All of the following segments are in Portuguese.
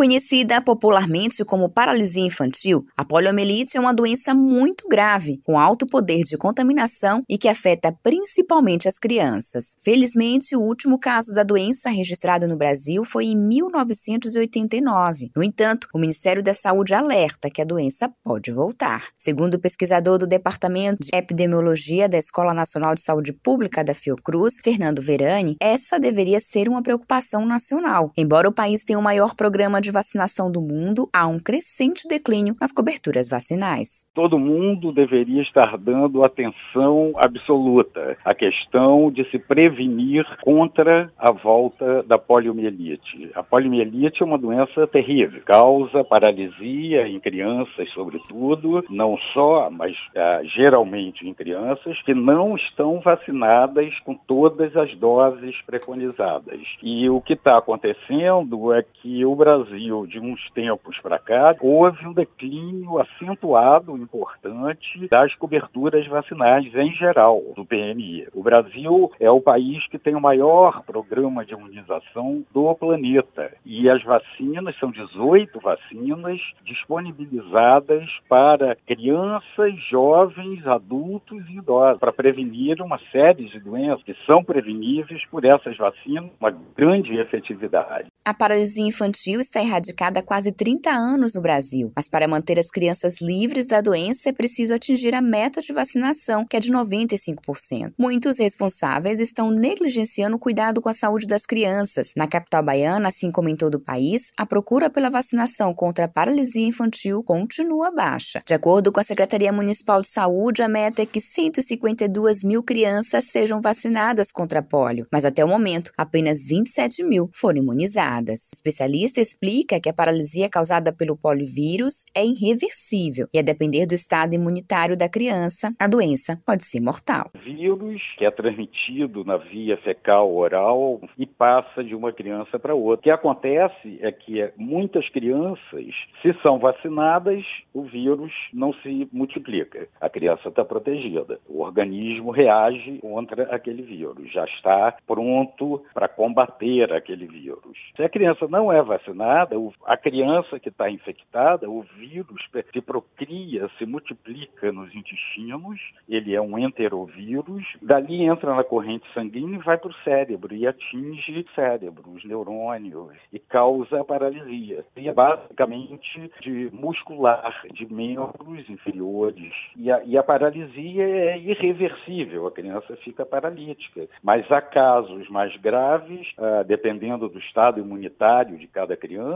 Conhecida popularmente como paralisia infantil, a poliomielite é uma doença muito grave, com alto poder de contaminação e que afeta principalmente as crianças. Felizmente, o último caso da doença registrado no Brasil foi em 1989. No entanto, o Ministério da Saúde alerta que a doença pode voltar. Segundo o pesquisador do Departamento de Epidemiologia da Escola Nacional de Saúde Pública da Fiocruz, Fernando Verani, essa deveria ser uma preocupação nacional. Embora o país tenha o maior programa de de vacinação do mundo, há um crescente declínio nas coberturas vacinais. Todo mundo deveria estar dando atenção absoluta à questão de se prevenir contra a volta da poliomielite. A poliomielite é uma doença terrível, causa paralisia em crianças, sobretudo, não só, mas ah, geralmente em crianças que não estão vacinadas com todas as doses preconizadas. E o que está acontecendo é que o Brasil Brasil, de uns tempos para cá, houve um declínio acentuado, importante, das coberturas vacinais em geral do PNI. O Brasil é o país que tem o maior programa de imunização do planeta. E as vacinas são 18 vacinas disponibilizadas para crianças, jovens, adultos e idosos, para prevenir uma série de doenças que são preveníveis por essas vacinas, uma grande efetividade. A paralisia infantil está erradicada há quase 30 anos no Brasil, mas para manter as crianças livres da doença é preciso atingir a meta de vacinação, que é de 95%. Muitos responsáveis estão negligenciando o cuidado com a saúde das crianças. Na capital baiana, assim como em todo o país, a procura pela vacinação contra a paralisia infantil continua baixa. De acordo com a Secretaria Municipal de Saúde, a meta é que 152 mil crianças sejam vacinadas contra a polio, mas até o momento, apenas 27 mil foram imunizadas. O especialista explica indica que a paralisia causada pelo polivírus é irreversível e, a depender do estado imunitário da criança, a doença pode ser mortal. Vírus que é transmitido na via fecal oral e passa de uma criança para outra. O que acontece é que muitas crianças, se são vacinadas, o vírus não se multiplica. A criança está protegida. O organismo reage contra aquele vírus, já está pronto para combater aquele vírus. Se a criança não é vacinada, a criança que está infectada, o vírus se procria, se multiplica nos intestinos, ele é um enterovírus, dali entra na corrente sanguínea e vai para o cérebro e atinge o cérebro, os neurônios, e causa paralisia. E é basicamente de muscular, de membros inferiores. E a, e a paralisia é irreversível, a criança fica paralítica. Mas há casos mais graves, ah, dependendo do estado imunitário de cada criança,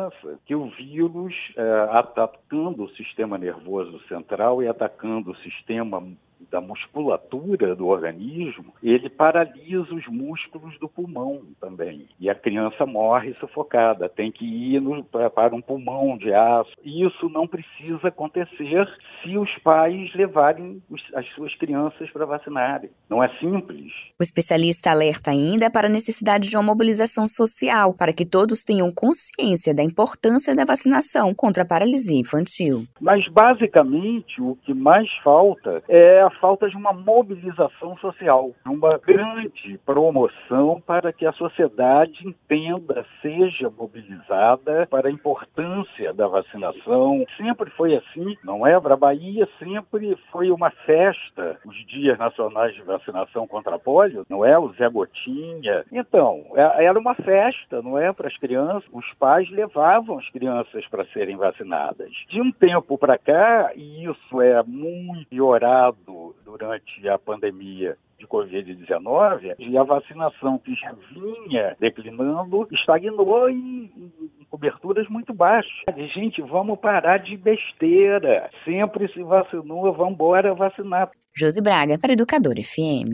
que o vírus, é, atacando o sistema nervoso central e atacando o sistema da musculatura do organismo, ele paralisa os músculos do pulmão também. E a criança morre sufocada, tem que ir no, para um pulmão de aço. Isso não precisa acontecer se os pais levarem os, as suas crianças para vacinarem. Não é simples. O especialista alerta ainda para a necessidade de uma mobilização social para que todos tenham consciência da importância da vacinação contra a paralisia infantil. Mas, basicamente, o que mais falta é a falta de uma mobilização social, uma grande promoção para que a sociedade entenda, seja mobilizada para a importância da vacinação. Sempre foi assim, não é? Para a Bahia sempre foi uma festa, os dias nacionais de vacinação contra a polio, não é? O Zé Gotinha. Então, é, era uma festa, não é? Para as crianças, os pais levavam as crianças para serem vacinadas. De um tempo para cá, e isso é muito piorado durante a pandemia de Covid-19 e a vacinação que já vinha declinando estagnou em, em coberturas muito baixas. Gente, vamos parar de besteira. Sempre se vacinou, vamos embora vacinar. Josi Braga, para Educador FM.